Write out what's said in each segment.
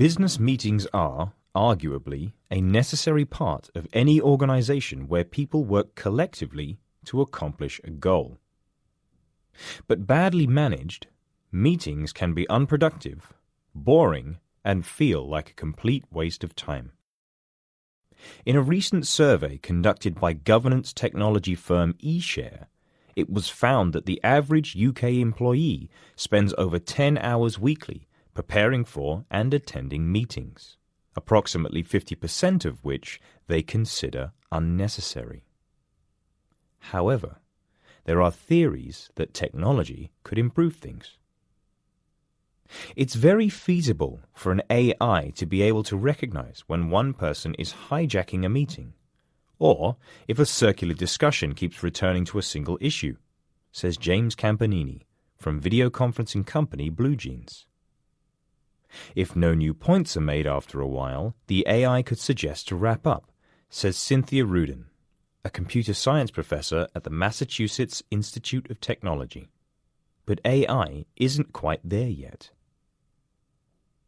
Business meetings are, arguably, a necessary part of any organization where people work collectively to accomplish a goal. But badly managed, meetings can be unproductive, boring, and feel like a complete waste of time. In a recent survey conducted by governance technology firm eShare, it was found that the average UK employee spends over 10 hours weekly preparing for and attending meetings, approximately 50% of which they consider unnecessary. However, there are theories that technology could improve things. It's very feasible for an AI to be able to recognize when one person is hijacking a meeting, or if a circular discussion keeps returning to a single issue, says James Campanini from video conferencing company BlueJeans. If no new points are made after a while, the AI could suggest to wrap up, says Cynthia Rudin, a computer science professor at the Massachusetts Institute of Technology. But AI isn't quite there yet.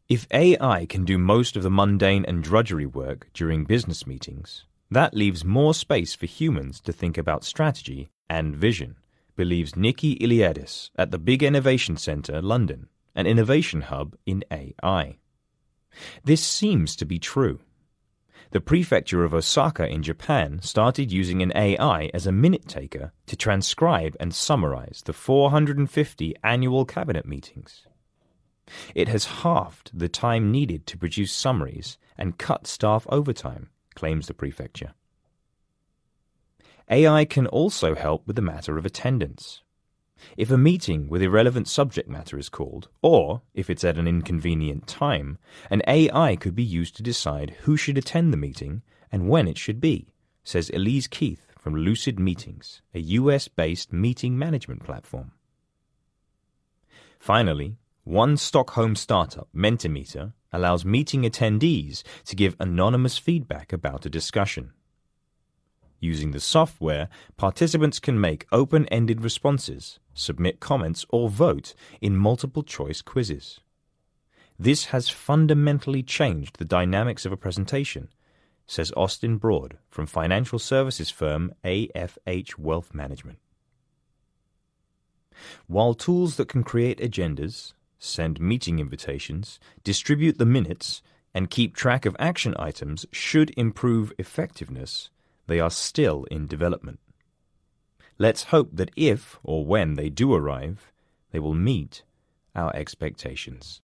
If AI can do most of the mundane and drudgery work during business meetings, that leaves more space for humans to think about strategy and vision, believes Niki Iliadis at the Big Innovation Centre, London, an innovation hub in AI. This seems to be true. The prefecture of Osaka in Japan started using an AI as a minute taker to transcribe and summarize the 450 annual cabinet meetings. It has halved the time needed to produce summaries and cut staff overtime, claims the prefecture. AI can also help with the matter of attendance. If a meeting with irrelevant subject matter is called, or if it's at an inconvenient time, an AI could be used to decide who should attend the meeting and when it should be, says Elise Keith from Lucid Meetings, a US based meeting management platform. Finally, one Stockholm startup, Mentimeter, allows meeting attendees to give anonymous feedback about a discussion. Using the software, participants can make open ended responses, submit comments, or vote in multiple choice quizzes. This has fundamentally changed the dynamics of a presentation, says Austin Broad from financial services firm AFH Wealth Management. While tools that can create agendas, send meeting invitations, distribute the minutes, and keep track of action items should improve effectiveness, they are still in development. Let's hope that if or when they do arrive, they will meet our expectations.